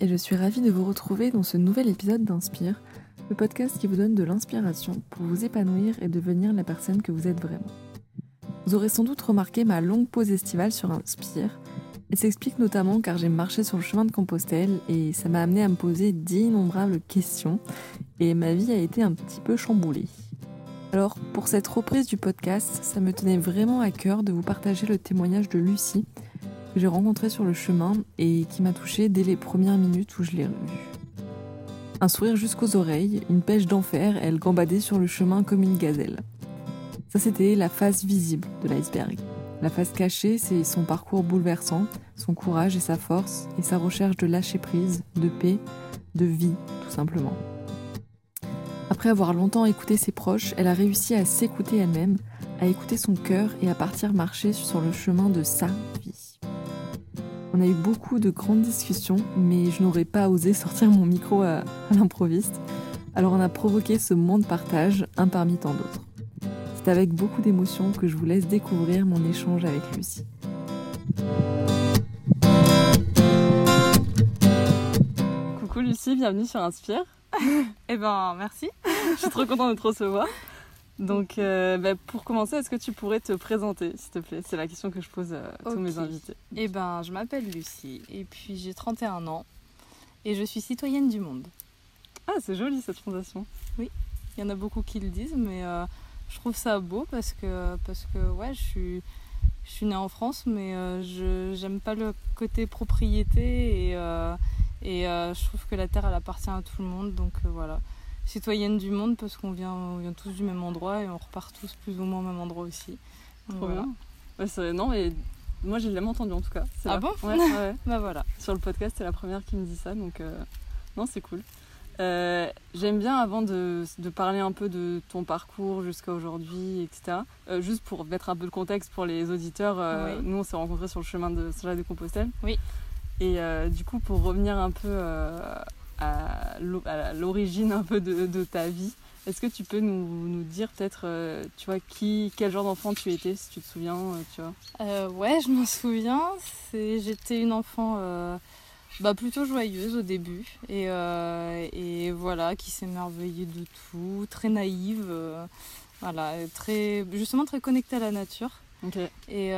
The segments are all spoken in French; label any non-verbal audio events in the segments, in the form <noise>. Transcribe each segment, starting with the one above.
et je suis ravie de vous retrouver dans ce nouvel épisode d'Inspire, le podcast qui vous donne de l'inspiration pour vous épanouir et devenir la personne que vous êtes vraiment. Vous aurez sans doute remarqué ma longue pause estivale sur Inspire. Elle s'explique notamment car j'ai marché sur le chemin de Compostelle et ça m'a amené à me poser d'innombrables questions et ma vie a été un petit peu chamboulée. Alors, pour cette reprise du podcast, ça me tenait vraiment à cœur de vous partager le témoignage de Lucie, que j'ai rencontrée sur le chemin et qui m'a touchée dès les premières minutes où je l'ai revue. Un sourire jusqu'aux oreilles, une pêche d'enfer, elle gambadait sur le chemin comme une gazelle. Ça, c'était la face visible de l'iceberg. La face cachée, c'est son parcours bouleversant, son courage et sa force, et sa recherche de lâcher prise, de paix, de vie, tout simplement. Après avoir longtemps écouté ses proches, elle a réussi à s'écouter elle-même, à écouter son cœur et à partir marcher sur le chemin de sa vie. On a eu beaucoup de grandes discussions, mais je n'aurais pas osé sortir mon micro à, à l'improviste. Alors on a provoqué ce moment de partage, un parmi tant d'autres. C'est avec beaucoup d'émotion que je vous laisse découvrir mon échange avec Lucie. Coucou Lucie, bienvenue sur Inspire. Eh ben, merci. Je suis trop contente de te recevoir. Donc, euh, bah, pour commencer, est-ce que tu pourrais te présenter, s'il te plaît? C'est la question que je pose à tous mes invités. Eh ben, je m'appelle Lucie et puis j'ai 31 ans et je suis citoyenne du monde. Ah, c'est joli cette fondation. Il y en a beaucoup qui le disent, mais euh, je trouve ça beau parce que, parce que ouais, je suis, je suis née en France, mais euh, je j'aime pas le côté propriété et, et je trouve que la terre, elle appartient à tout le monde. Donc voilà, citoyenne du monde parce qu'on vient, on vient tous du même endroit et on repart tous plus ou moins au même endroit aussi. Donc, Trop voilà. bien. Non, mais moi, j'ai jamais entendu en tout cas. Ah la- bon <laughs> ouais. Bah voilà. Sur le podcast, c'est la première qui me dit ça, donc euh, non, c'est cool. Euh, J'aime bien, avant de, de parler un peu de ton parcours jusqu'à aujourd'hui, etc., euh, juste pour mettre un peu de contexte pour les auditeurs, Oui. nous on s'est rencontrés sur le chemin de Saint-Jacques de Compostelle. Oui. Et du coup, pour revenir un peu à l'o- à l'origine un peu de, de ta vie, est-ce que tu peux nous, nous dire peut-être, euh, tu vois, qui, quel genre d'enfant tu étais, si tu te souviens, euh, tu vois? Euh, ouais, je m'en souviens. J'étais une enfant euh, bah, plutôt joyeuse au début et, et voilà, qui s'émerveillait de tout, très naïve, voilà, très justement très connectée à la nature. Ok. Et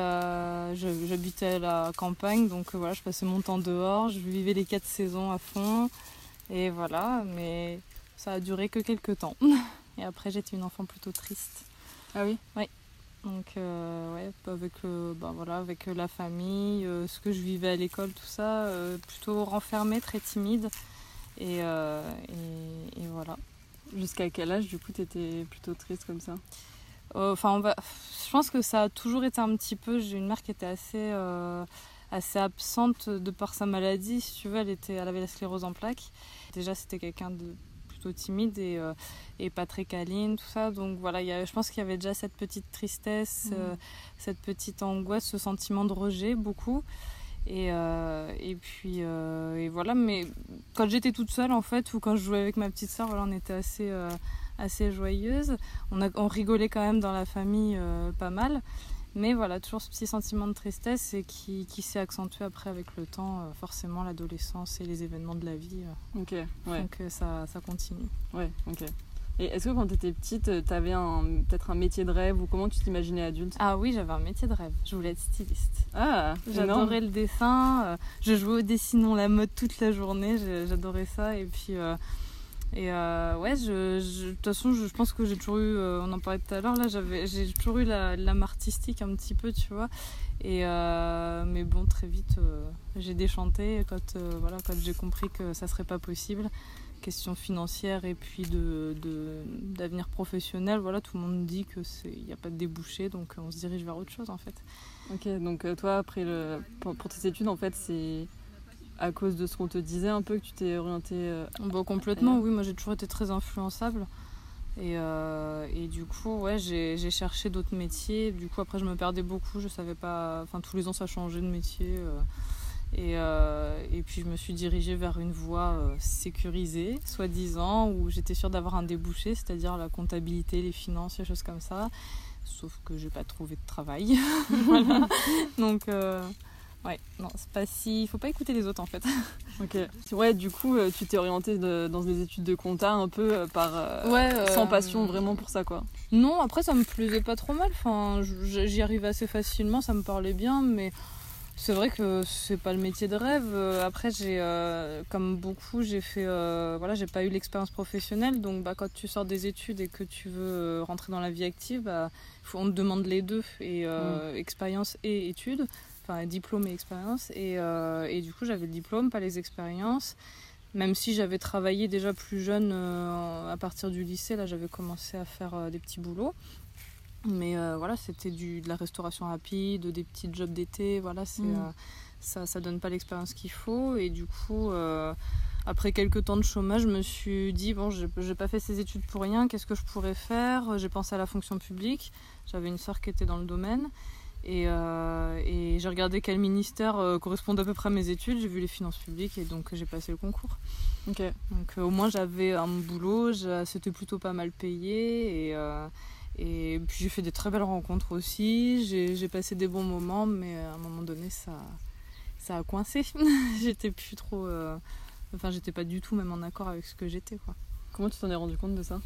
j'habitais à la campagne, donc voilà, je passais mon temps dehors, je vivais les quatre saisons à fond, et voilà, mais ça a duré que quelques temps. Et après, j'étais une enfant plutôt triste. Ah oui? Donc euh, ouais, avec, euh, bah, voilà, avec euh, la famille, euh, ce que je vivais à l'école, tout ça, plutôt renfermée, très timide. Et, et, et voilà. Jusqu'à quel âge, du coup, t'étais plutôt triste comme ça? Enfin, on va... je pense que ça a toujours été un petit peu. J'ai une mère qui était assez, assez absente de par sa maladie. Si tu veux, elle, était, elle avait la sclérose en plaques. Déjà, c'était quelqu'un de plutôt timide et, euh, et pas très câline, tout ça. Donc voilà, il y a- je pense qu'il y avait déjà cette petite tristesse, Mhm. euh, cette petite angoisse, ce sentiment de rejet, beaucoup. Et, euh, et puis et voilà, mais quand j'étais toute seule en fait, ou quand je jouais avec ma petite soeur, voilà, on était assez, assez joyeuse. On, a, on rigolait quand même dans la famille pas mal. Mais voilà, toujours ce petit sentiment de tristesse et qui, qui s'est accentué après avec le temps, euh, forcément l'adolescence et les événements de la vie. euh, Ok, ouais. Donc euh, ça, ça continue. Ouais, ok. Et est-ce que quand tu étais petite, tu avais peut-être un métier de rêve ou comment tu t'imaginais adulte? Ah oui, j'avais un métier de rêve. Je voulais être styliste. Ah. J'adorais le dessin. euh, je jouais au dessinons la mode toute la journée. J'adorais ça. Et puis, euh, et euh, ouais, de toute façon, je, pense que j'ai toujours eu, euh, on en parlait tout à l'heure, là, j'ai toujours eu l'âme artistique un petit peu, tu vois. Et euh, mais bon, très vite, euh, j'ai déchanté quand, voilà, quand j'ai compris que ça serait pas possible. Question financière et puis de, de- d'avenir professionnel, voilà, tout le monde dit que c'est, il n'y a pas de débouché, donc on se dirige vers autre chose en fait. Ok, donc toi, après le... pour tes études, en fait, c'est à cause de ce qu'on te disait un peu que tu t'es orienté. euh, Bah, complètement, oui. Moi, j'ai toujours été très influençable. Et, euh, et du coup, ouais, j'ai cherché d'autres métiers. Du coup, après, je me perdais beaucoup. Je savais pas. Enfin, tous les ans, ça changeait de métier. euh. Et, et puis, je me suis dirigée vers une voie sécurisée, soi-disant, où j'étais sûre d'avoir un débouché, c'est-à-dire la comptabilité, les finances, les choses comme ça. Sauf que j'ai pas trouvé de travail. <laughs> voilà. Donc. Ouais, non, c'est pas si. Faut pas écouter les autres en fait. <laughs> Ok. Ouais, du coup, euh, tu t'es orienté dans des études de compta un peu euh, par. euh, Ouais, euh, Sans passion vraiment pour ça, quoi. Non, après ça me plaisait pas trop mal. Enfin, j'y arrivais assez facilement, ça me parlait bien, mais c'est vrai que c'est pas le métier de rêve. Après, j'ai, euh, comme beaucoup, j'ai fait, euh, voilà, j'ai pas eu l'expérience professionnelle, donc bah quand tu sors des études et que tu veux rentrer dans la vie active, bah, faut, on te demande les deux et euh, expérience et études, enfin diplôme et expérience. Et, euh, et du coup, j'avais le diplôme, pas les expériences. Même si j'avais travaillé déjà plus jeune, euh, à partir du lycée, là j'avais commencé à faire euh, des petits boulots. Mais voilà, c'était du, de la restauration rapide, des petits jobs d'été, voilà, c'est, Mm. ça ça donne pas l'expérience qu'il faut. Et du coup, après quelques temps de chômage, je me suis dit, bon, j'ai pas fait ces études pour rien, qu'est-ce que je pourrais faire? J'ai pensé à la fonction publique, j'avais une sœur qui était dans le domaine. Et, euh, et j'ai regardé quel ministère euh, correspond à peu près à mes études, j'ai vu les finances publiques et donc j'ai passé le concours. Ok. Donc euh, au moins j'avais un boulot, c'était plutôt pas mal payé et, et puis j'ai fait des très belles rencontres aussi, j'ai passé des bons moments mais à un moment donné ça, ça a coincé. <laughs> j'étais plus trop... Enfin j'étais pas du tout même en accord avec ce que j'étais quoi. Comment tu t'en es rendu compte de ça?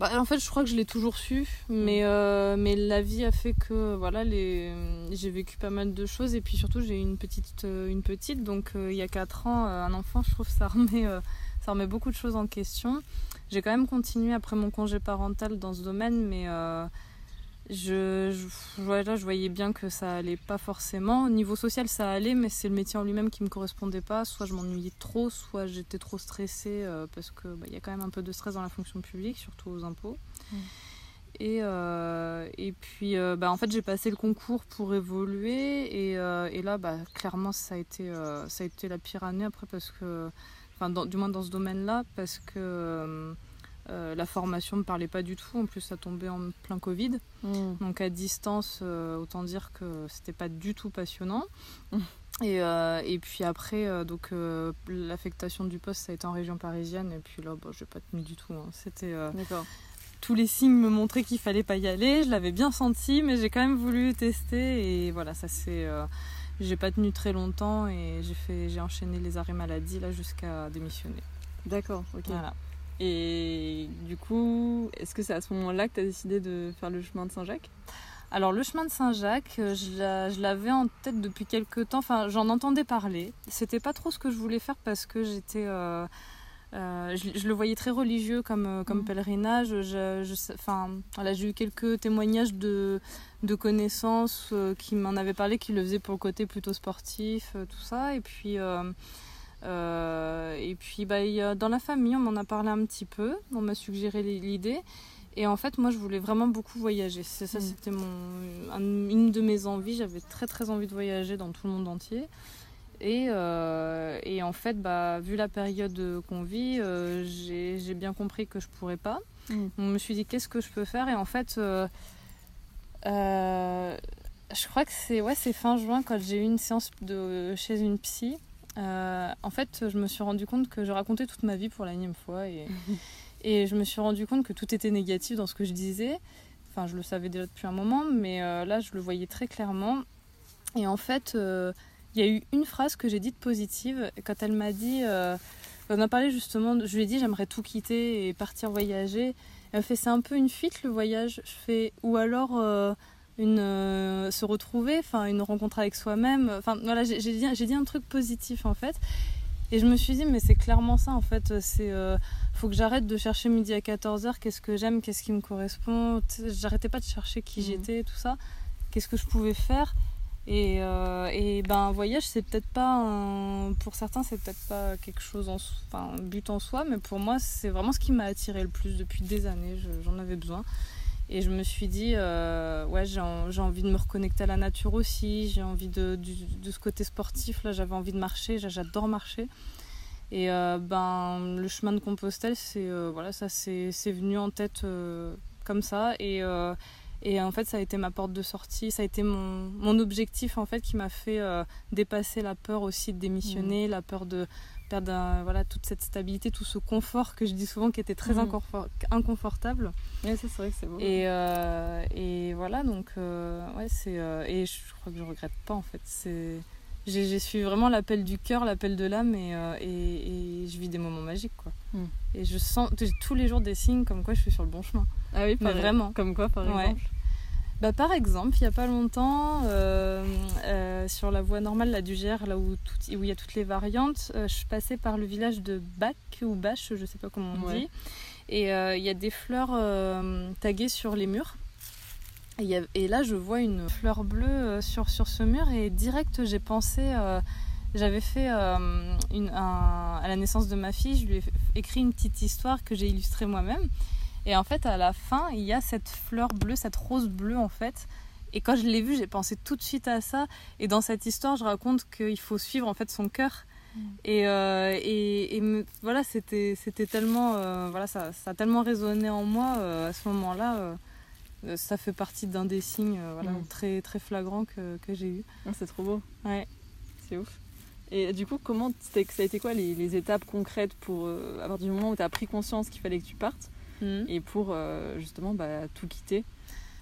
Bah, en fait, je crois que je l'ai toujours su, mais, euh, mais la vie a fait que voilà, les... j'ai vécu pas mal de choses. Et puis surtout j'ai eu une petite, euh, une petite. Donc euh, il y a 4 ans, euh, un enfant, je trouve ça remet, ça remet beaucoup de choses en question. J'ai quand même continué après mon congé parental dans ce domaine, mais je, je, voilà, je voyais bien que ça allait pas forcément. Au niveau social, ça allait, mais c'est le métier en lui-même qui me correspondait pas. Soit je m'ennuyais trop, soit j'étais trop stressée euh, parce que bah, il y a quand même un peu de stress dans la fonction publique, surtout aux impôts. Et, euh, et puis, euh, bah, en fait, j'ai passé le concours pour évoluer. Et, et là, bah, clairement, ça a, été, ça a été la pire année après, parce que, enfin, dans- du moins dans ce domaine-là, parce que euh, la formation ne me parlait pas du tout. En plus, ça tombait en plein Covid. Donc à distance, euh, autant dire que c'était pas du tout passionnant. Mm. Et, euh, et puis après, donc l'affectation du poste, ça a été en région parisienne. Et puis là, bon, j'ai pas tenu du tout. hein. C'était tous les signes me montraient qu'il fallait pas y aller. Je l'avais bien senti, mais j'ai quand même voulu tester. Et voilà, ça c'est. j'ai pas tenu très longtemps et j'ai fait, j'ai enchaîné les arrêts maladie là jusqu'à démissionner. D'accord, ok. Voilà. Et du coup, est-ce que c'est à ce moment-là que tu as décidé de faire le chemin de Saint-Jacques? Alors le chemin de Saint-Jacques, euh, je l'a- je l'avais en tête depuis quelques temps. Enfin, j'en entendais parler. C'était pas trop ce que je voulais faire parce que j'étais, euh, euh, je, je le voyais très religieux comme comme Mhm. pèlerinage. Je, je sais- enfin, voilà, j'ai eu quelques témoignages de de connaissances euh, qui m'en avaient parlé, qui le faisaient pour le côté plutôt sportif, tout ça. Et puis euh, euh, et puis bah, a- dans la famille, on m'en a parlé un petit peu. On m'a suggéré l'idée. Et en fait, moi, je voulais vraiment beaucoup voyager. C'est ça, Mm. c'était mon, un- une de mes envies. J'avais très, très envie de voyager dans tout le monde entier. Et, euh, et en fait, bah, vu la période qu'on vit, euh, j'ai j'ai bien compris que je pourrais pas. Mm. Je me suis dit, qu'est-ce que je peux faire? Et en fait, euh, euh, je crois que c'est ouais, c'est fin juin quand j'ai eu une séance de, chez une psy. Euh, en fait, je me suis rendu compte que je racontais toute ma vie pour la énième fois et, <laughs> et je me suis rendu compte que tout était négatif dans ce que je disais. Enfin, je le savais déjà depuis un moment, mais euh, là, je le voyais très clairement. Et en fait, euh, il y a eu une phrase que j'ai dite positive quand elle m'a dit. on a parlé justement, je lui ai dit j'aimerais tout quitter et partir voyager. Elle m'a fait c'est un peu une fuite le voyage. Je fais ou alors une euh, se retrouver, enfin une rencontre avec soi-même. Enfin voilà, j'ai dit, un truc positif en fait. Et je me suis dit mais c'est clairement ça en fait. C'est euh, faut que j'arrête de chercher midi à 14h. Qu'est-ce que j'aime, qu'est-ce qui me correspond. J'arrêtais pas de chercher qui Mhm. j'étais, tout ça. Qu'est-ce que je pouvais faire. Et, euh, et ben un voyage c'est peut-être pas un- pour certains c'est peut-être pas quelque chose en enfin un but en soi mais pour moi c'est vraiment ce qui m'a attiré le plus depuis des années Je- j'en avais besoin et je me suis dit euh, ouais j'ai en- j'ai envie de me reconnecter à la nature aussi. J'ai envie de, du- de ce côté sportif là j'avais envie de marcher. J'a- j'adore marcher. Et euh, ben le chemin de Compostelle c'est euh, voilà ça c'est c'est venu en tête comme ça. Et et en fait, ça a été ma porte de sortie, ça a été mon, mon objectif en fait qui m'a fait dépasser la peur aussi de démissionner, la peur de un- voilà, toute cette stabilité, tout ce confort que je dis souvent qui était très Mhm. inconfort- inconfortable. Ouais, c'est vrai que c'est beau. Et, euh, et voilà, donc euh, ouais, c'est. euh, et je crois que je regrette pas en fait. C'est. j'ai j'ai suivi vraiment l'appel du cœur, l'appel de l'âme et, euh, et, et je vis des moments magiques quoi. Mm. Et je sens tous les jours des signes comme quoi je suis sur le bon chemin. Ah oui, Mais vraiment. Comme quoi, par Ouais. Bah, par exemple, il n'y a pas longtemps, euh, euh, sur la voie normale là, du Gers, là où il y a toutes les variantes, euh, je passais par le village de Bac ou Bâche, je sais pas comment on Ouais. dit. Et euh, il y a des fleurs taguées sur les murs. Et, il y a- et là, je vois une fleur bleue sur, sur ce mur et direct, j'ai pensé... j'avais fait euh, une, un- à la naissance de ma fille, je lui ai écrit une petite histoire que j'ai illustrée moi-même. Et en fait, à la fin, il y a cette fleur bleue, cette rose bleue en fait. Et quand je l'ai vue, j'ai pensé tout de suite à ça. Et dans cette histoire, je raconte qu'il faut suivre en fait son cœur. Et, euh, et, et me- voilà, c'était c'était tellement, euh, voilà, ça, ça a tellement résonné en moi euh, à ce moment-là. ça fait partie d'un des signes voilà, Mm. très très flagrants que, que j'ai eu. Ah, C'est trop beau. Ouais. C'est ouf. Et du coup, comment ça a été quoi les, les étapes concrètes pour à partir du moment où tu as pris conscience qu'il fallait que tu partes? Mhm. et pour euh, justement bah, tout quitter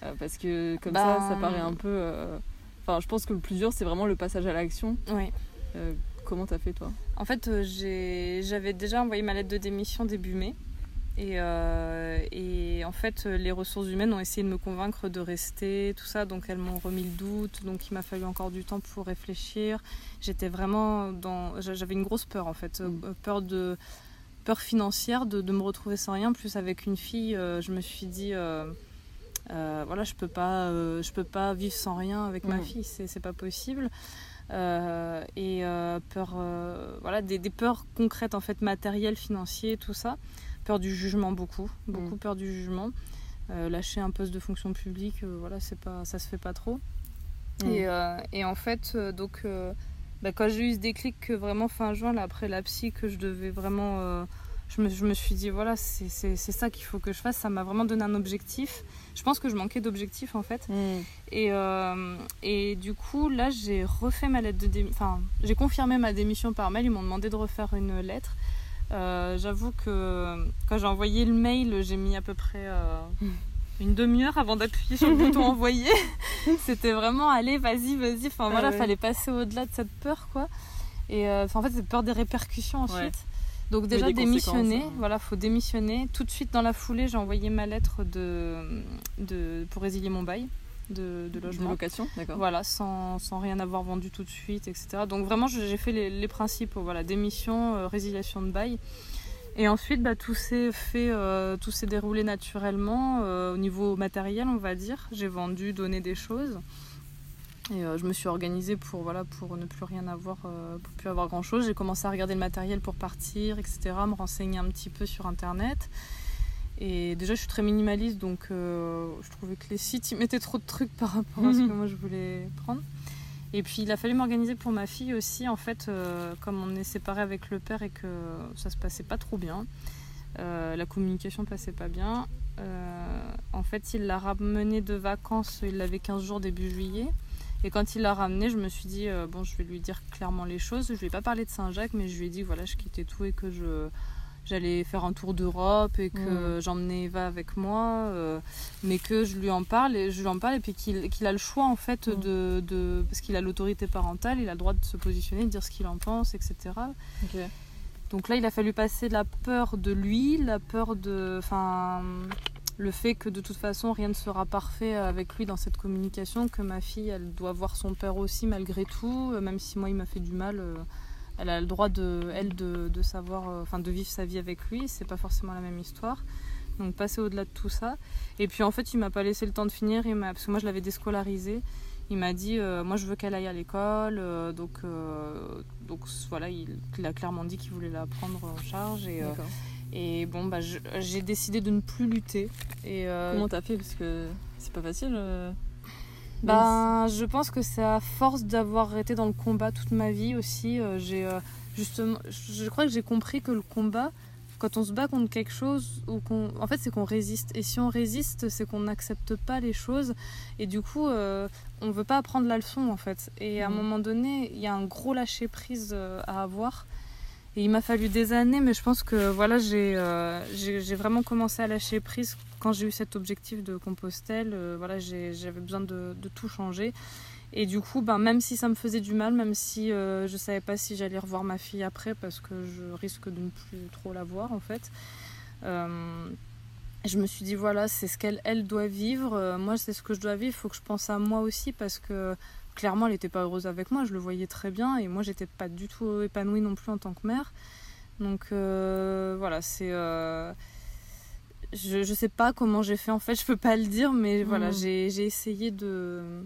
Euh, Parce que comme Bah, ça, ça paraît un peu. euh, Enfin, je pense que le plus dur, c'est vraiment le passage à l'action. Euh, comment t'as fait toi? En fait, j'avais déjà envoyé ma lettre de démission début mai. Et, et en fait, les ressources humaines ont essayé de me convaincre de rester, tout ça. Donc, elles m'ont remis le doute. Donc, il m'a fallu encore du temps pour réfléchir. J'étais vraiment dans. j'a- J'avais une grosse peur, en fait. Mm. Peur de. Peur financière de, de me retrouver sans rien. Plus avec une fille, euh, je me suis dit. euh, euh, voilà, je peux pas, euh, je peux pas vivre sans rien avec ma Mm. fille, c'est c'est pas possible. Euh, et peur, voilà, des, des peurs concrètes en fait, matérielles, financières, tout ça. Peur du jugement beaucoup, beaucoup Mm. peur du jugement. Lâcher un poste de fonction publique, voilà, c'est pas, ça se fait pas trop. Mm. Et, et en fait, donc, bah, quand j'ai eu ce déclic que vraiment fin juin, là, après la psy, que je devais vraiment. euh, je, me, je me suis dit, voilà, c'est ça qu'il faut que je fasse. Ça m'a vraiment donné un objectif. Je pense que je manquais d'objectifs en fait. Et, euh, et du coup, là, j'ai refait ma lettre de démission. Enfin, j'ai confirmé ma démission par mail. Ils m'ont demandé de refaire une lettre. Euh, J'avoue que quand j'ai envoyé le mail, j'ai mis à peu près euh, une demi-heure avant d'appuyer sur le <laughs> bouton envoyer. C'était vraiment, allez, vas-y, vas-y. Enfin, Ah voilà, ouais. fallait passer au-delà de cette peur, quoi. Et euh, en fait, c'est peur des répercussions ensuite. Ouais. Donc déjà démissionner, hein. voilà, faut démissionner. Tout de suite dans la foulée, j'ai envoyé ma lettre de, de pour résilier mon bail de, de De logement. location, d'accord. Voilà, sans, sans rien avoir vendu tout de suite, etc. Donc vraiment, j'ai fait les, les principaux, voilà, démission, euh, résiliation de bail. Et ensuite, bah, tout s'est fait, euh, tout s'est déroulé naturellement euh, au niveau matériel, on va dire. J'ai vendu, donné des choses. Et euh, je me suis organisée pour, voilà, pour ne plus rien avoir, pour plus avoir grand chose. J'ai commencé à regarder le matériel pour partir, etc. Me renseigner un petit peu sur internet. Et déjà, je suis très minimaliste, donc je trouvais que les sites ils mettaient trop de trucs par rapport à ce <laughs> que moi je voulais prendre. Et puis, il a fallu m'organiser pour ma fille aussi. En fait, euh, comme on est séparés avec le père et que ça se passait pas trop bien, euh, la communication passait pas bien. euh, en fait, il l'a ramenée de vacances, il avait 15 jours début juillet. Et quand il l'a ramenée, je me suis dit, bon, je vais lui dire clairement les choses. Je lui ai pas parlé de Saint-Jacques, mais je lui ai dit, voilà, je quittais tout et que je j'allais faire un tour d'Europe et que j'emmenais Eva avec moi, euh, mais que je lui en parle et je lui en parle et puis qu'il qu'il a le choix en fait Mm. de, de parce qu'il a l'autorité parentale, il a le droit de se positionner, de dire ce qu'il en pense, etc. Donc là, il a fallu passer la peur de lui, la peur de, enfin, le fait que de toute façon rien ne sera parfait avec lui dans cette communication, que ma fille, elle doit voir son père aussi malgré tout, euh, même si moi il m'a fait du mal. euh, elle a le droit de, elle, de, de savoir, euh, enfin, de vivre sa vie avec lui. C'est pas forcément la même histoire. Donc passer au-delà de tout ça. Et puis en fait, il m'a pas laissé le temps de finir. Il parce que moi je l'avais déscolarisée. Il m'a dit, euh, moi je veux qu'elle aille à l'école. euh, donc, euh, donc voilà, il, il a clairement dit qu'il voulait la prendre en charge. Et, bon, bah, j'ai décidé de ne plus lutter. Et Comment t'as fait? Parce que c'est pas facile. Ben, je pense que c'est à force d'avoir été dans le combat toute ma vie aussi. euh, j'ai euh, justement, je crois que j'ai compris que le combat, quand on se bat contre quelque chose, ou qu'on, en fait, c'est qu'on résiste. Et si on résiste, c'est qu'on n'accepte pas les choses. Et du coup, euh, on veut pas apprendre la leçon en fait. Et à un Mhm. moment donné, il y a un gros lâcher prise à avoir. Et il m'a fallu des années, mais je pense que voilà, j'ai j'ai j'ai vraiment commencé à lâcher prise quand j'ai eu cet objectif de Compostelle. euh, voilà, j'avais besoin de, tout changer. Et du coup, ben, même si ça me faisait du mal, même si euh, je savais pas si j'allais revoir ma fille après parce que je risque de ne plus trop la voir en fait, euh, je me suis dit voilà, c'est ce qu'elle elle doit vivre. Moi, c'est ce que je dois vivre. Il faut que je pense à moi aussi parce que clairement, elle n'était pas heureuse avec moi. Je le voyais très bien et moi, j'étais pas du tout épanouie non plus en tant que mère. Donc voilà, c'est je, je sais pas comment j'ai fait en fait, je peux pas le dire, mais voilà, Mhm. j'ai j'ai essayé de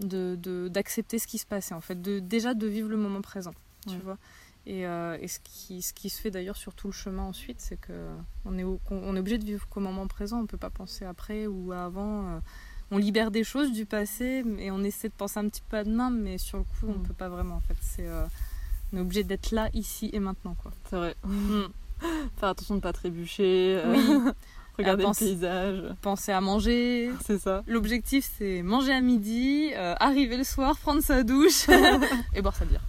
de- de- d'accepter ce qui se passait en fait, de, déjà de vivre le moment présent, tu Ouais. vois. Et, euh, et ce, qui, ce qui se fait d'ailleurs sur tout le chemin ensuite, c'est que on est, au- qu'on- on est obligé de vivre qu'au moment présent, on peut pas penser après ou avant. euh, on libère des choses du passé et on essaie de penser un petit peu à demain, mais sur le coup, on Mm. peut pas vraiment en fait. C'est, euh, on est obligé d'être là, ici et maintenant quoi. C'est vrai. Mm. <laughs> Faire attention de ne pas trébucher. euh, Oui. <laughs> regarder pense- le paysage. Penser à manger, <laughs> C'est ça. L'objectif, c'est manger à midi, euh, arriver le soir, prendre sa douche et boire sa bière.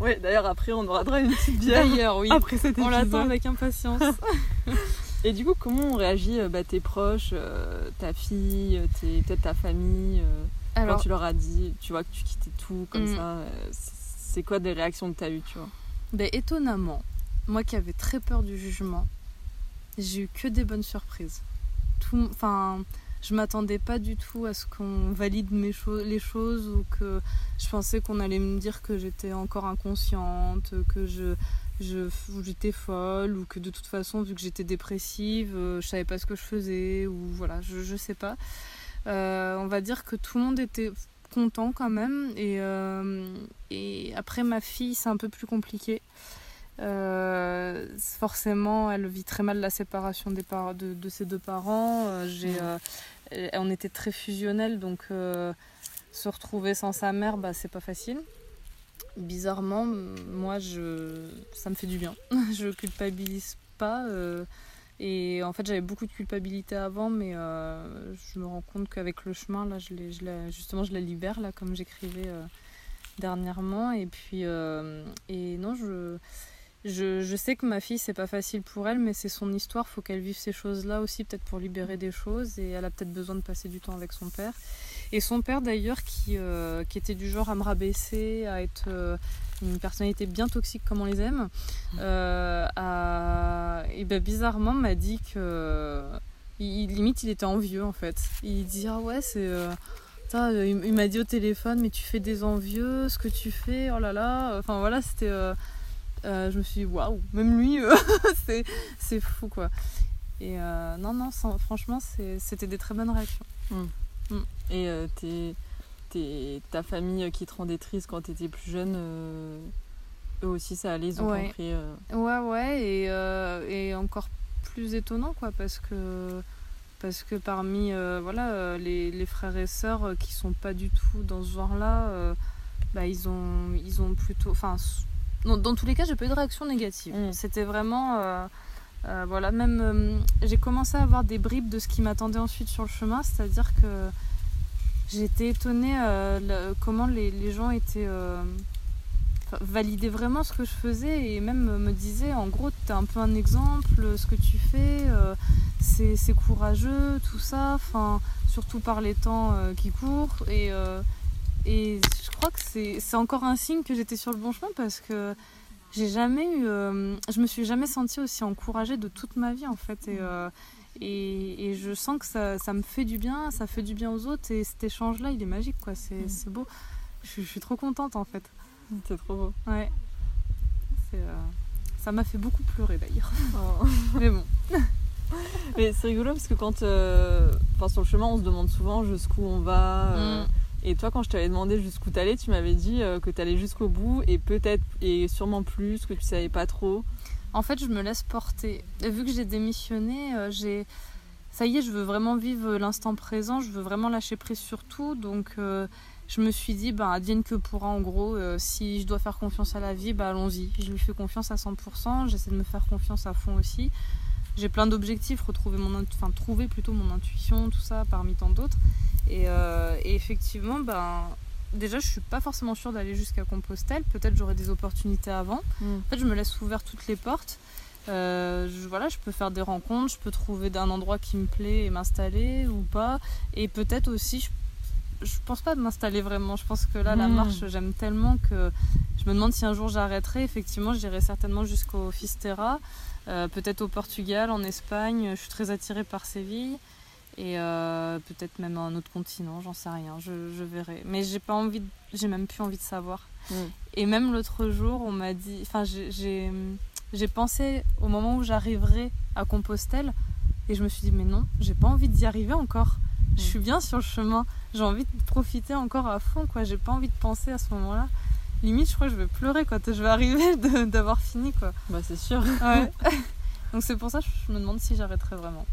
Ouais, d'ailleurs, après, on aura droit à une petite bière. D'ailleurs, oui. Après cet On épisode. l'attend avec impatience. Et du coup, comment ont réagi euh, bah, tes proches, euh, ta fille, tes- peut-être ta famille, euh, quand Alors, tu leur as dit, tu vois, que tu quittais tout comme Mm. ça c'est- C'est quoi des réactions que tu as eues, tu vois? Ben, étonnamment, moi qui avais très peur du jugement, j'ai eu que des bonnes surprises. Tout, enfin, je m'attendais pas du tout à ce qu'on valide mes les choses ou que je pensais qu'on allait me dire que j'étais encore inconsciente, que je j'étais folle ou que de toute façon vu que j'étais dépressive euh, je savais pas ce que je faisais ou voilà je, je sais pas Euh, on va dire que tout le monde était content quand même et, euh, et après ma fille c'est un peu plus compliqué Euh, forcément elle vit très mal la séparation des par- de, de ses deux parents. Euh, j'ai euh, on était très fusionnels donc se retrouver sans sa mère bah, c'est pas facile. Bizarrement moi je ça me fait du bien. <laughs> Je culpabilise pas et en fait j'avais beaucoup de culpabilité avant mais je me rends compte qu'avec le chemin là je la- justement je la libère là comme j'écrivais dernièrement. Et puis et non je je, sais que ma fille c'est pas facile pour elle mais c'est son histoire. Faut qu'elle vive ces choses là aussi peut-être pour libérer des choses. Et elle a peut-être besoin de passer du temps avec son père. Et son père d'ailleurs qui, euh, était du genre à me rabaisser à être euh, une personnalité bien toxique comme on les aime euh, ben bizarrement m'a dit que limite il était envieux en fait. Il dit ah ouais c'est euh, il m'a dit au téléphone mais tu fais des envieux ce que tu fais oh là là. Enfin voilà c'était euh, je me suis dit waouh même lui euh, <laughs> c'est fou quoi et euh, non non sans- franchement c'était des très bonnes réactions Et euh, tes- tes- ta famille qui te rendait triste quand tu étais plus jeune, eux aussi ça allait, ils ont Ouais. compris. Ouais, ouais, et, et encore plus étonnant, quoi, parce que, parce que parmi euh, voilà, les, les frères et sœurs qui sont pas du tout dans ce genre-là, euh, bah, ils, ont, ils ont plutôt. Enfin, dans, dans tous les cas, j'ai pas eu de réaction négative. Mm. C'était vraiment. euh, euh, voilà, même. euh, j'ai commencé à avoir des bribes de ce qui m'attendait ensuite sur le chemin, c'est-à-dire que j'étais étonnée le- comment les, les gens étaient. validaient vraiment ce que je faisais et même me disaient en gros t'es un peu un exemple ce que tu fais c'est courageux tout ça enfin surtout par les temps qui courent et et je crois que c'est encore un signe que j'étais sur le bon chemin parce que j'ai jamais eu euh, je me suis jamais sentie aussi encouragée de toute ma vie en fait et euh, et, et je sens que ça, ça me fait du bien, ça fait du bien aux autres et cet échange-là, il est magique, quoi. C'est Mm. beau. Je, je suis trop contente, en fait. C'est trop beau. Ouais. Euh, Ça m'a fait beaucoup pleurer, d'ailleurs. Oh. <laughs> Mais bon. <laughs> Mais c'est rigolo parce que quand, enfin, sur le chemin, on se demande souvent jusqu'où on va. Mm. Et toi, quand je t'avais demandé jusqu'où t'allais, tu m'avais dit euh, que t'allais jusqu'au bout et peut-être et sûrement plus, que tu savais pas trop. En fait, je me laisse porter. Et vu que j'ai démissionné, euh, j'ai. Ça y est, je veux vraiment vivre l'instant présent, je veux vraiment lâcher prise sur tout. Donc, euh, je me suis dit, ben, advienne que pourra, en gros. si je dois faire confiance à la vie, bah, allons-y. Je lui fais confiance à 100%. J'essaie de me faire confiance à fond aussi. J'ai plein d'objectifs, retrouver mon, enfin, trouver plutôt mon intuition, tout ça, parmi tant d'autres. Et, euh, et effectivement, ben, déjà, je suis pas forcément sûre d'aller jusqu'à Compostelle. Peut-être j'aurai des opportunités avant. En fait, je me laisse ouvert toutes les portes. Euh, je, voilà, je peux faire des rencontres, je peux trouver un endroit qui me plaît et m'installer ou pas. Et peut-être aussi, je- je pense pas m'installer vraiment. Je pense que là, la Mm. marche, j'aime tellement que je me demande si un jour j'arrêterai. Effectivement, j'irai certainement jusqu'au Fisterra, euh, peut-être au Portugal, en Espagne. Je suis très attirée par Séville. Et euh, peut-être même à un autre continent, j'en sais rien, je, je verrai. Mais j'ai pas envie, j'ai même plus envie de savoir. Mm. Et même l'autre jour, on m'a dit, enfin, j'ai pensé au moment où j'arriverai à Compostelle, et je me suis dit, mais non, j'ai pas envie d'y arriver encore. Je Mm. suis bien sur le chemin, j'ai envie de profiter encore à fond, quoi. J'ai pas envie de penser à ce moment-là. Limite, je crois que je vais pleurer quand je vais arriver <laughs> d'avoir fini, quoi. Bah, c'est sûr. Ouais. <laughs> Donc c'est pour ça que je me demande si j'arrêterai vraiment.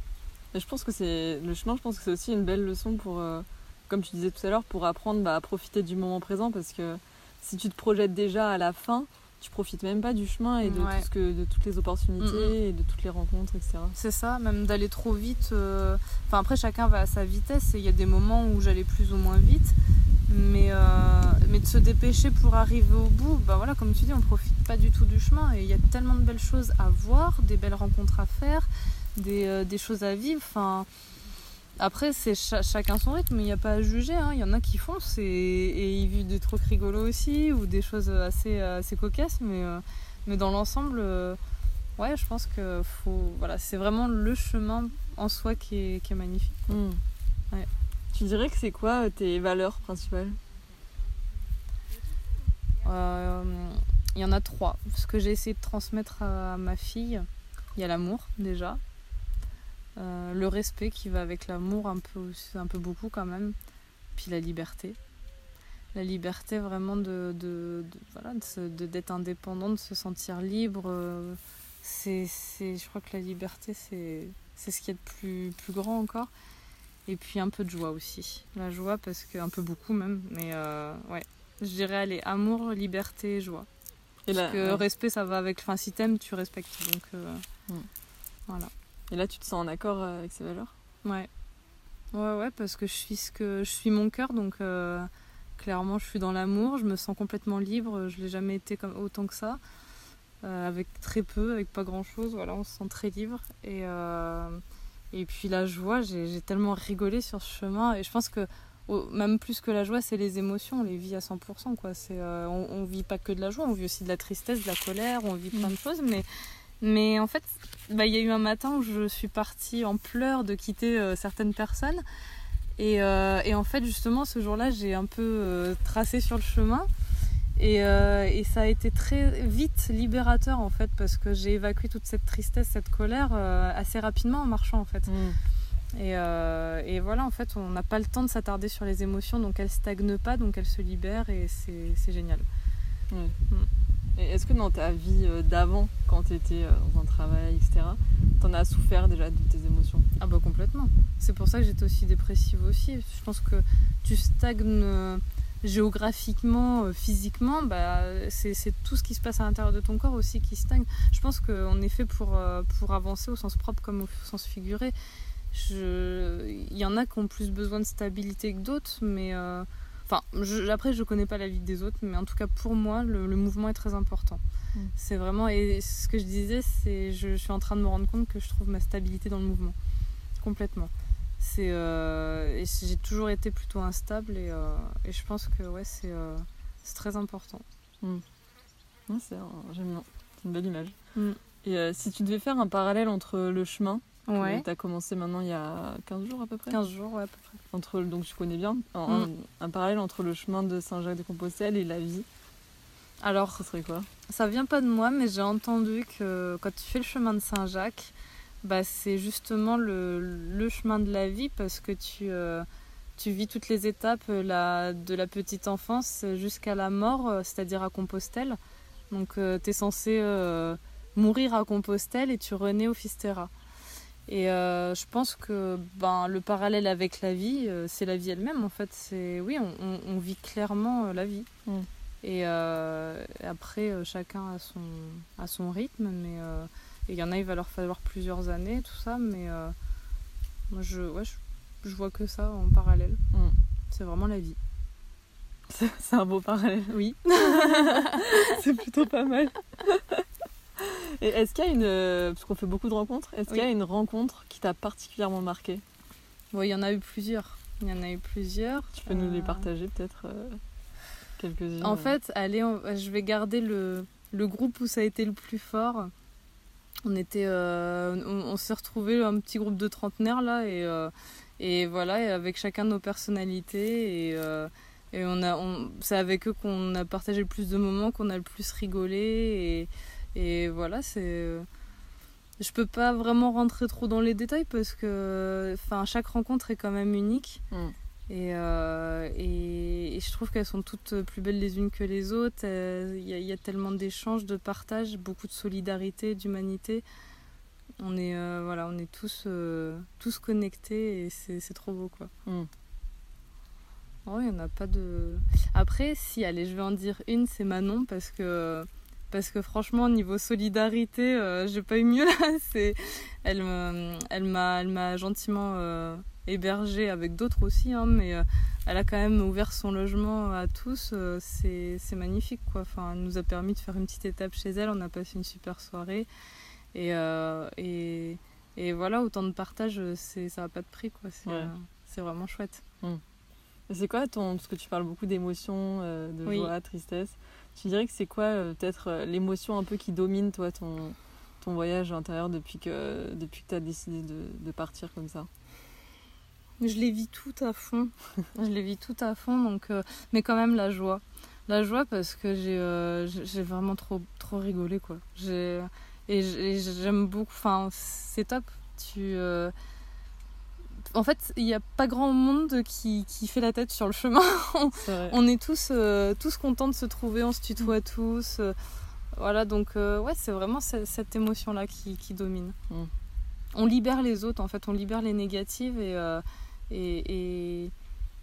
Et je pense que c'est le chemin, je pense que c'est aussi une belle leçon pour, euh, comme tu disais tout à l'heure, pour apprendre bah, à profiter du moment présent parce que si tu te projettes déjà à la fin, tu profites même pas du chemin et de, Ouais. tout ce que, de toutes les opportunités et de toutes les rencontres, etc. C'est ça, même d'aller trop vite. euh, Enfin, après, chacun va à sa vitesse et il y a des moments où j'allais plus ou moins vite. Mais, euh, mais de se dépêcher pour arriver au bout, bah voilà, comme tu dis, on profite pas du tout du chemin. Et il y a tellement de belles choses à voir, des belles rencontres à faire, des, euh, des choses à vivre. Enfin, après, c'est cha- chacun son rythme, il n'y a pas à juger. hein. Il y en a qui foncent et, et ils vivent des trucs rigolos aussi ou des choses assez, assez cocasses. Mais, euh, mais dans l'ensemble. euh, Ouais, je pense que faut, voilà, c'est vraiment le chemin en soi qui est, qui est magnifique. Mm. Ouais. Tu dirais que c'est quoi euh, tes valeurs principales? Euh, Il y en a trois. Ce que j'ai essayé de transmettre à ma fille, il y a l'amour déjà, Euh, le respect qui va avec l'amour un peu, un peu beaucoup quand même, puis la liberté. La liberté vraiment de, de, de- voilà, d'être indépendant, de se sentir libre. C'est, c'est, je crois que la liberté, c'est, c'est ce qui est de plus, plus grand encore. Et puis un peu de joie aussi. La joie, parce que, un peu beaucoup même, mais euh, ouais. Je dirais, allez, amour, liberté, joie. Et là, Parce que ouais. respect, ça va avec. Enfin, si t'aimes, tu respectes. Donc, euh, Mm. voilà. Et là, tu te sens en accord euh, avec ces valeurs? Ouais. Ouais, ouais, parce que je suis ce que je suis mon cœur, donc euh, clairement, je suis dans l'amour, je me sens complètement libre, je l'ai jamais été comme autant que ça, euh, avec très peu, avec pas grand chose, voilà, on se sent très libre. Et, euh, et puis la joie, j'ai tellement rigolé sur ce chemin, et je pense que même plus que la joie, c'est les émotions, on les vit à 100%, quoi. C'est, on, on vit pas que de la joie, on vit aussi de la tristesse, de la colère, on vit plein de choses, mais mais en fait, bah, il y a eu un matin où je suis partie en pleurs de quitter euh, certaines personnes. Et, euh, et en fait, justement, ce jour-là, j'ai un peu euh, tracé sur le chemin. Et, et ça a été très vite libérateur, en fait, parce que j'ai évacué toute cette tristesse, cette colère assez rapidement en marchant, en fait. Et, euh, et voilà, en fait, on n'a pas le temps de s'attarder sur les émotions, donc elles stagnent pas, donc elles se libèrent, et c'est génial. Et est-ce que dans ta vie euh, d'avant, quand tu étais dans un travail, etc., t'en as souffert déjà de tes émotions? Ah bah complètement. C'est pour ça que j'étais aussi dépressive aussi. Je pense que tu stagnes euh, géographiquement, euh, physiquement, bah, c'est tout ce qui se passe à l'intérieur de ton corps aussi qui stagne. Je pense qu'on est fait pour, euh, pour avancer au sens propre comme au sens figuré. Il y en a qui ont plus besoin de stabilité que d'autres, mais... euh, Enfin, je- après, je connais pas la vie des autres, mais en tout cas, pour moi, le, le mouvement est très important. Mm. C'est vraiment... Et ce que je disais, c'est... Je, je suis en train de me rendre compte que je trouve ma stabilité dans le mouvement. Complètement. C'est... euh, j'ai toujours été plutôt instable, et, euh, et je pense que, ouais, c'est... euh, très important. Ouais, c'est un- J'aime bien. C'est une belle image. Mm. Et si tu devais faire un parallèle entre le chemin Ouais. tu as commencé maintenant il y a 15 jours à peu près 15 jours, ouais, à peu près. entre, Donc tu connais bien. Un, Mm. un- parallèle entre le chemin de Saint-Jacques-de-Compostelle et la vie, Alors, ce serait quoi? Ça vient pas de moi, mais j'ai entendu que quand tu fais le chemin de Saint-Jacques, bah, c'est justement le, le chemin de la vie parce que tu, euh, tu vis toutes les étapes euh, la, de la petite enfance jusqu'à la mort, euh, c'est-à-dire à Compostelle. Donc tu es censé euh, mourir à Compostelle et tu renais au Fisterra. Et euh, je pense que ben, le parallèle avec la vie, euh, c'est la vie elle-même en fait. C'est oui, on, on- on vit clairement euh, la vie. Mm. Et après, chacun a son, a son rythme, mais il y en a, il va leur falloir plusieurs années, tout ça, mais moi je, ouais, je, je vois que ça en parallèle. Mm. C'est vraiment la vie. <laughs> C'est un beau parallèle. Oui. <laughs> c'est plutôt pas mal. <laughs> Et est-ce qu'il y a une. euh, Parce qu'on fait beaucoup de rencontres, est-ce qu'il y a une rencontre qui t'a particulièrement marqué Bon, il y en a eu plusieurs. Il y en a eu plusieurs. Tu peux nous les Euh, partager peut-être euh, quelques-unes En fait, allez, on- je vais garder le, le groupe où ça a été le plus fort. On était, euh, on, on s'est retrouvé un petit groupe de trentenaires là et et voilà, et avec chacun nos personnalités et euh, et on a, on, c'est avec eux qu'on a partagé le plus de moments, qu'on a le plus rigolé et voilà, c'est. Je peux pas vraiment rentrer trop dans les détails parce que, enfin, chaque rencontre est quand même unique. Mm. Et, euh, et, et je trouve qu'elles sont toutes plus belles les unes que les autres. Euh, Il y, a- il y a tellement d'échanges, de partage, beaucoup de solidarité, d'humanité. On est, euh, voilà, on est tous, euh, tous connectés et c'est c'est trop beau quoi. Mm. Oh, il n'y en a pas de. Après, si, allez, je vais en dire une, c'est Manon parce que. Parce que franchement, au niveau solidarité, euh, j'ai pas eu mieux là. <laughs> C'est, elle elle m'a, elle m'a gentiment euh, hébergée avec d'autres aussi, hein, mais euh, elle a quand même ouvert son logement à tous. euh, c'est, c'est magnifique quoi. Enfin, elle nous a permis de faire une petite étape chez elle. On a passé une super soirée et euh, et, et voilà, autant de partage, c'est, ça a pas de prix quoi. C'est, Ouais. c'est vraiment chouette. Et C'est quoi ton. Parce que tu parles beaucoup d'émotions, de Oui. joie, tristesse. Tu dirais que c'est quoi euh, peut-être euh, l'émotion un peu qui domine toi ton, ton voyage intérieur depuis que, depuis que tu as décidé de, de partir comme ça? Je les vis tout à fond. <laughs> je les vis tout à fond, donc, euh, mais quand même la joie. La joie parce que j'ai euh, vraiment trop, trop rigolé. Quoi. Et j'aime beaucoup. Enfin, c'est top. Tu, En fait, il n'y a pas grand monde qui, qui fait la tête sur le chemin. <laughs> On est tous, euh, tous contents de se trouver, on se tutoie tous. euh, voilà, donc euh, ouais, c'est vraiment ce- cette émotion-là qui, qui domine. Mm. On libère les autres, en fait, on libère les négatives et, et, et,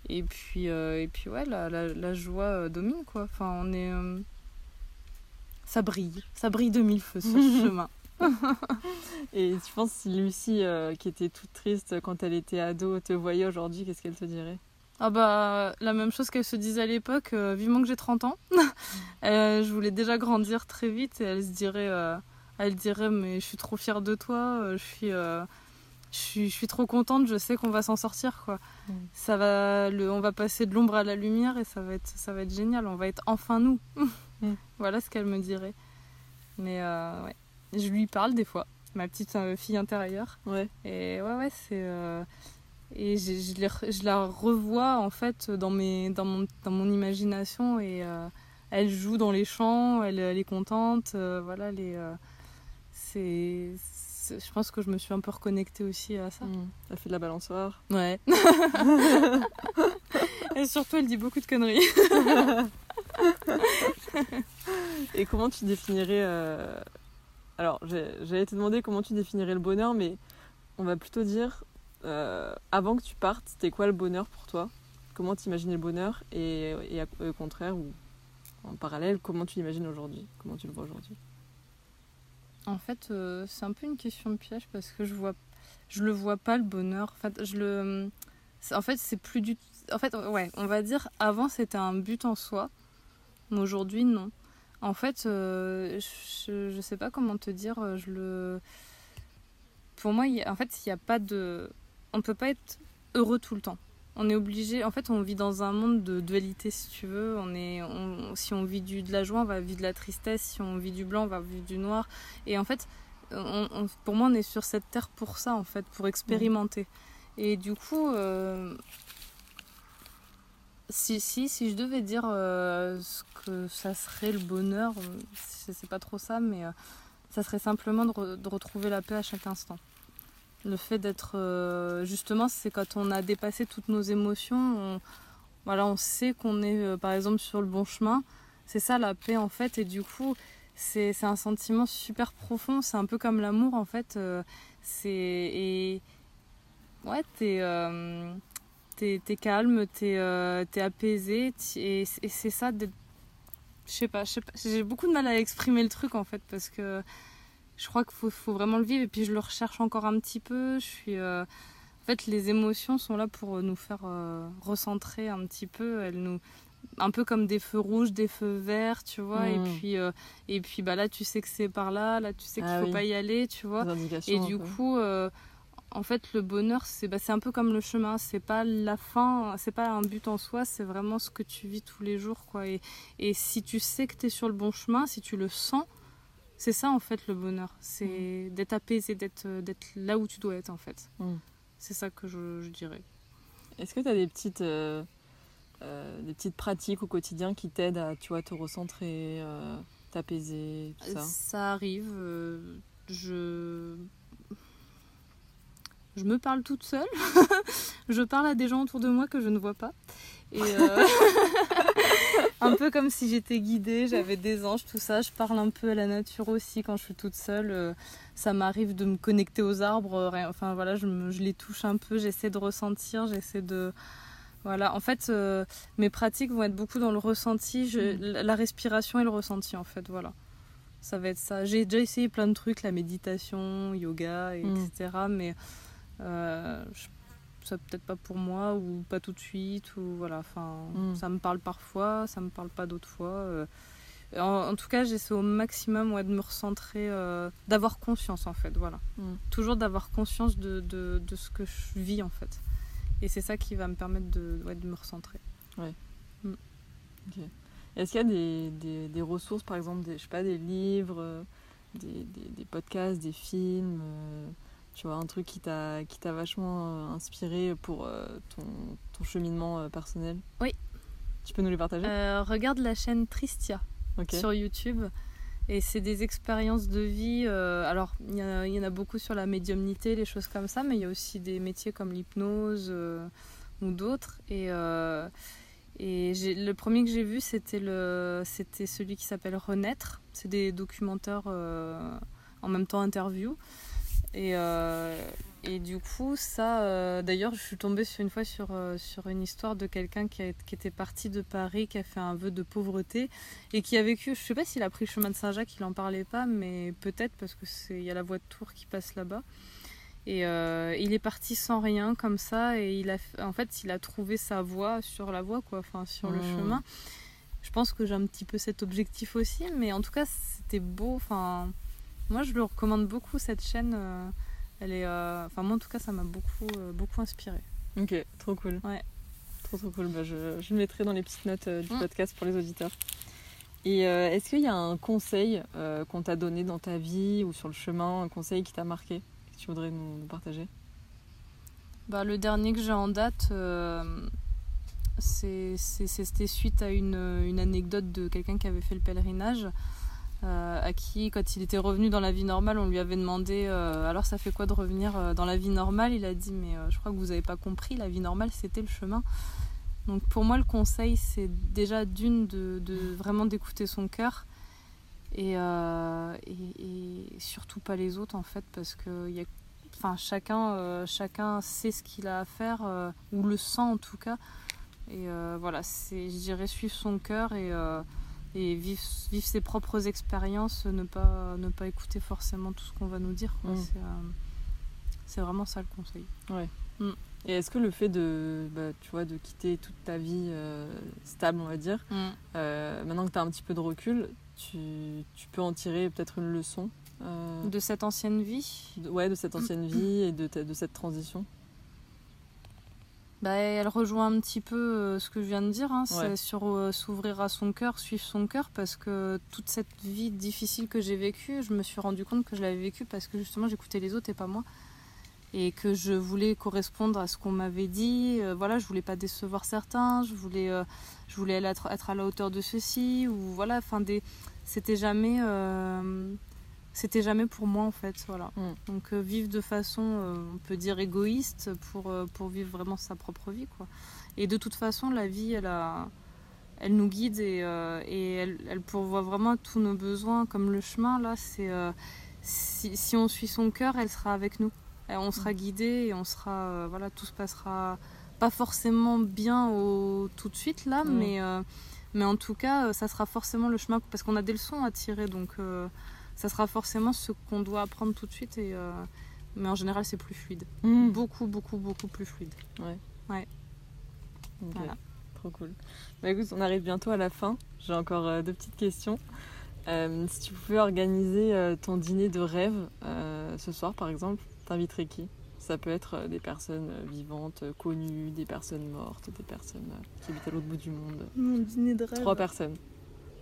et puis, et puis ouais, la, la, la joie domine, quoi. Enfin, on est... ça brille, ça brille de mille feux sur ce <laughs> chemin. Et tu penses si Lucie, euh, qui était toute triste quand elle était ado, te voyait aujourd'hui, qu'est-ce qu'elle te dirait? Ah bah, la même chose qu'elle se disait à l'époque, euh, vivement que j'ai 30 ans. <laughs> Euh, je voulais déjà grandir très vite et elle se dirait, elle dirait mais je suis trop fière de toi, je suis, je suis, je suis trop contente, je sais qu'on va s'en sortir quoi. Ça va, le, on va passer de l'ombre à la lumière et ça va être, ça va être génial, on va être enfin nous. <laughs> Voilà ce qu'elle me dirait. Mais euh, ouais, je lui parle des fois, ma petite euh, fille intérieure. Ouais. Et ouais, ouais, c'est. euh, Et je, les je la revois en fait dans, mes, dans, mon, dans mon imagination et euh, elle joue dans les champs, elle, elle est contente. euh, voilà, euh, c'est, Je pense que je me suis un peu reconnectée aussi à ça. Mm. Elle fait de la balançoire. Ouais. <laughs> et surtout, elle dit beaucoup de conneries. <laughs> Et comment tu définirais. euh, Alors, j'allais te demander comment tu définirais le bonheur, mais on va plutôt dire euh, avant que tu partes, c'était quoi le bonheur pour toi? Comment tu le bonheur Et, au contraire, ou en parallèle, comment tu l'imagines aujourd'hui? Comment tu le vois aujourd'hui? En fait, euh, c'est un peu une question de piège parce que je vois, le vois pas le bonheur. En fait, je le, c'est- en fait, c'est plus du, en fait, ouais, on va dire avant c'était un but en soi, mais aujourd'hui non. En fait, euh, je, je sais pas comment te dire, euh, je le, pour moi, il y a- en fait, il y a pas de, on peut pas être heureux tout le temps. On est obligé, en fait, on vit dans un monde de dualité, si tu veux. On est, on- si on vit du, de la joie, on va vivre de la tristesse. Si on vit du blanc, on va vivre du noir. Et en fait, on- on- pour moi, on est sur cette terre pour ça, en fait, pour expérimenter. Et du coup, euh, si, si, si je devais dire euh, ce que ça serait le bonheur, euh, je sais pas trop ça, mais euh, ça serait simplement de, re- de retrouver la paix à chaque instant. Le fait d'être, euh, justement, c'est quand on a dépassé toutes nos émotions, on, voilà, on sait qu'on est, euh, par exemple, sur le bon chemin. C'est ça la paix, en fait, et du coup, c'est un sentiment super profond. C'est un peu comme l'amour, en fait. euh, c'est et ouais, t'es euh, t'es t'es calme, t'es euh, t'es apaisé, et, c'est- et c'est ça. d'être- Je sais pas, j'ai beaucoup de mal à exprimer le truc en fait parce que je crois qu'il faut, faut vraiment le vivre et puis je le recherche encore un petit peu. Je suis euh, en fait, les émotions sont là pour nous faire euh, recentrer un petit peu. Elles nous un peu comme des feux rouges, des feux verts, tu vois. Et puis, euh, et puis bah là, tu sais que c'est par là, là, tu sais qu'il Ah faut oui. pas y aller, tu vois. Et du coup, euh, en fait, le bonheur, c'est bah, c'est un peu comme le chemin. C'est pas la fin, c'est pas un but en soi, c'est vraiment ce que tu vis tous les jours. Quoi. Et, et si tu sais que tu es sur le bon chemin, si tu le sens, c'est ça en fait le bonheur. C'est d'être apaisé, d'être d'être là où tu dois être en fait. Mm. C'est ça que je, je dirais. Est-ce que tu as des petites, euh, euh, des petites pratiques au quotidien qui t'aident à tu vois, te recentrer, euh, t'apaiser, tout ça? Ça arrive. euh, je je me parle toute seule. <laughs> je parle à des gens autour de moi que je ne vois pas. Et euh, <laughs> un peu comme si j'étais guidée, j'avais des anges, tout ça. Je parle un peu à la nature aussi quand je suis toute seule. Euh, Ça m'arrive de me connecter aux arbres. euh, Enfin voilà, je, me- je les touche un peu, j'essaie de ressentir, j'essaie de. Voilà, en fait, euh, mes pratiques vont être beaucoup dans le ressenti, je- la, respiration et le ressenti, en fait, voilà. Ça va être ça. J'ai déjà essayé plein de trucs, la méditation, yoga, et Mm. etc. Mais euh, ça peut-être pas pour moi ou pas tout de suite ou voilà. Enfin, Mm. ça me parle parfois, ça me parle pas d'autres fois. euh. En, en tout cas, j'essaie au maximum ouais, de me recentrer, euh, d'avoir conscience en fait, voilà. Mm. Toujours d'avoir conscience de, de, de ce que je vis en fait. Et c'est ça qui va me permettre de, ouais, de me recentrer. Est-ce qu'il y a des, des, des ressources, par exemple, des, je sais pas, des livres, euh, des, des, podcasts, des films, tu vois, un truc qui t'a qui t'a vachement euh, inspiré pour euh, ton, ton cheminement euh, personnel Oui. Tu peux nous les partager? Regarde la chaîne Tristia. Sur YouTube. Et c'est des expériences de vie. euh, alors, il y, en a- il y en a beaucoup sur la médiumnité, les choses comme ça, mais il y a aussi des métiers comme l'hypnose euh, ou d'autres. Et, euh, et le premier que j'ai vu, c'était celui qui s'appelle Renaître. C'est des documentaires en même temps interview. Et, euh, et du coup, ça, euh, d'ailleurs, je suis tombée sur une fois sur, euh, sur une histoire de quelqu'un qui, a- qui était parti de Paris, qui a fait un vœu de pauvreté et qui a vécu, je sais pas s'il a pris le chemin de Saint-Jacques, il en parlait pas, mais peut-être parce que c'est il y a la voie de Tours qui passe là-bas. Et euh, il est parti sans rien comme ça et il a en fait il a trouvé sa voie sur la voie quoi, enfin sur le Mmh. chemin. Je pense que j'ai un petit peu cet objectif aussi, mais en tout cas c'était beau. Enfin moi je le recommande beaucoup cette chaîne. euh, elle est, euh, enfin moi en tout cas ça m'a beaucoup euh, beaucoup inspiré. Ok, trop cool. Ouais. Trop trop cool. Bah, je, je le mettrai dans les petites notes du podcast pour les auditeurs. Et euh, est-ce qu'il y a un conseil euh, qu'on t'a donné dans ta vie ou sur le chemin, un conseil qui t'a marqué, que tu voudrais nous, nous partager? Bah, le dernier que j'ai en date, euh, c'était suite à une, une anecdote de quelqu'un qui avait fait le pèlerinage, euh, à qui, quand il était revenu dans la vie normale, on lui avait demandé euh, Alors, ça fait quoi de revenir euh, dans la vie normale? Il a dit Mais je crois que vous n'avez pas compris, la vie normale, c'était le chemin. Donc, pour moi, le conseil, c'est déjà d'une, de, vraiment d'écouter son cœur. Et, et, surtout pas les autres en fait parce que y a enfin chacun chacun sait ce qu'il a à faire ou le sent en tout cas et voilà je dirais suivre son cœur et et vivre, vivre ses propres expériences ne pas ne pas écouter forcément tout ce qu'on va nous dire. Mm. c'est euh, c'est vraiment ça le conseil. Et est-ce que le fait de, bah, tu vois, de quitter toute ta vie euh, stable, on va dire, euh, maintenant que tu as un petit peu de recul, tu, tu peux en tirer peut-être une leçon de cette ancienne vie? de, ouais, de cette ancienne <clears throat> vie et de, de cette transition? Bah, elle rejoint un petit peu euh, ce que je viens de dire, hein, Ouais. c'est sur euh, s'ouvrir à son cœur, suivre son cœur, parce que toute cette vie difficile que j'ai vécue, je me suis rendu compte que je l'avais vécue parce que justement j'écoutais les autres et pas moi. Et que je voulais correspondre à ce qu'on m'avait dit, euh, voilà, je voulais pas décevoir certains, je voulais, euh, je voulais être, être à la hauteur de ceci, ou voilà, enfin des. C'était jamais. C'était jamais pour moi en fait, voilà. Mm. Donc euh, vivre de façon, euh, on peut dire égoïste, pour, euh, pour vivre vraiment sa propre vie, quoi. Et de toute façon, la vie, elle, a, elle nous guide et, et elle, elle pourvoit vraiment à tous nos besoins, comme le chemin, là, c'est... si, si on suit son cœur, elle sera avec nous. Et on sera guidé et on sera... voilà, tout se passera pas forcément bien au, tout de suite, là, Mm. mais, mais en tout cas, ça sera forcément le chemin, parce qu'on a des leçons à tirer, donc... ça sera forcément ce qu'on doit apprendre tout de suite et euh, mais en général c'est plus fluide Mmh. beaucoup beaucoup beaucoup plus fluide Ok, Voilà. Trop cool. Bah écoute, on arrive bientôt à la fin. J'ai encore euh, deux petites questions. Euh, si tu pouvais organiser euh, ton dîner de rêve euh, ce soir, par exemple, t'inviterais qui? Ça peut être des personnes vivantes, connues, des personnes mortes, des personnes euh, qui habitent à l'autre bout du monde. Mon dîner de rêve. Trois personnes.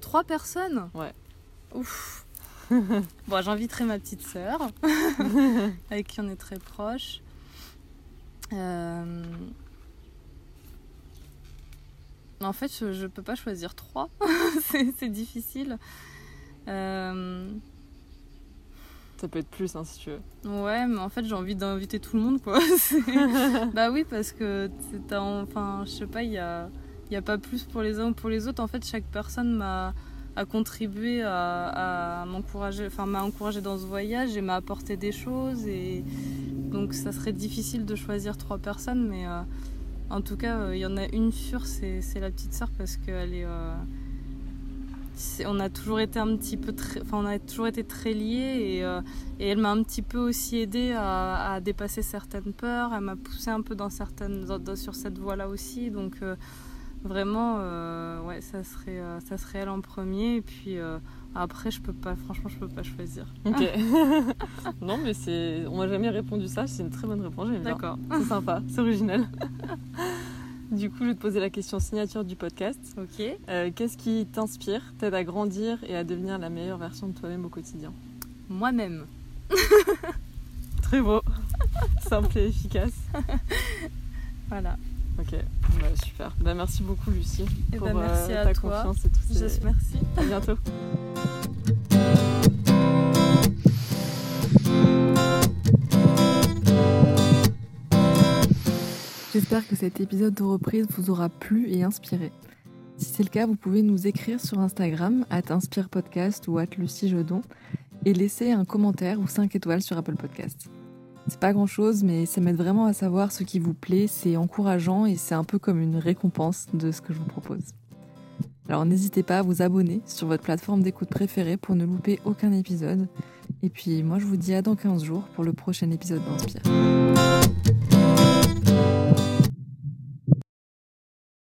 Trois personnes? Ouais. Ouf. <laughs> bon, j'inviterai ma petite sœur, <laughs> avec qui on est très proche. Euh, En fait, je, je peux pas choisir trois. <laughs> c'est difficile. Euh, Ça peut être plus hein, si tu veux. Ouais, mais en fait, j'ai envie d'inviter tout le monde, quoi. Bah oui, parce que un- enfin, je sais pas, il y a, y a pas plus pour les uns ou pour les autres. En fait, chaque personne m'a a contribué à, m'encourager, enfin m'a encouragé dans ce voyage et m'a apporté des choses et donc ça serait difficile de choisir trois personnes, mais euh, en tout cas, euh, il y en a une sûre, c'est la petite sœur parce qu'elle est euh, on a toujours été un petit peu très, enfin on a toujours été très liés et, et elle m'a un petit peu aussi aidé à, dépasser certaines peurs. Elle m'a poussé un peu dans certaines, sur cette voie-là aussi. Donc vraiment, euh, ouais, ça serait, euh, ça serait elle en premier. Et puis euh, après, je peux pas, franchement, je peux pas choisir. Ok. <laughs> non, mais c'est. On m'a jamais répondu ça. C'est une très bonne réponse. J'aime bien. D'accord. C'est sympa. C'est original. <laughs> du coup, je vais te poser la question signature du podcast. Ok. Qu'est-ce qui t'inspire, t'aide à grandir et à devenir la meilleure version de toi-même au quotidien? Moi-même. <laughs> Très beau. Simple et efficace. Voilà. Ok, bah, super. Bah, merci beaucoup Lucie Eh pour merci euh, à ta toi. confiance et tout. Je ces- merci. À bientôt. J'espère que cet épisode de reprise vous aura plu et inspiré. Si c'est le cas, vous pouvez nous écrire sur Instagram, at inspirepodcast ou at luciejedon, et laisser un commentaire ou 5 étoiles sur Apple Podcast. C'est pas grand chose, mais ça m'aide vraiment à savoir ce qui vous plaît, c'est encourageant et c'est un peu comme une récompense de ce que je vous propose. Alors n'hésitez pas à vous abonner sur votre plateforme d'écoute préférée pour ne louper aucun épisode. Et puis moi je vous dis à dans 15 jours pour le prochain épisode d'Inspire.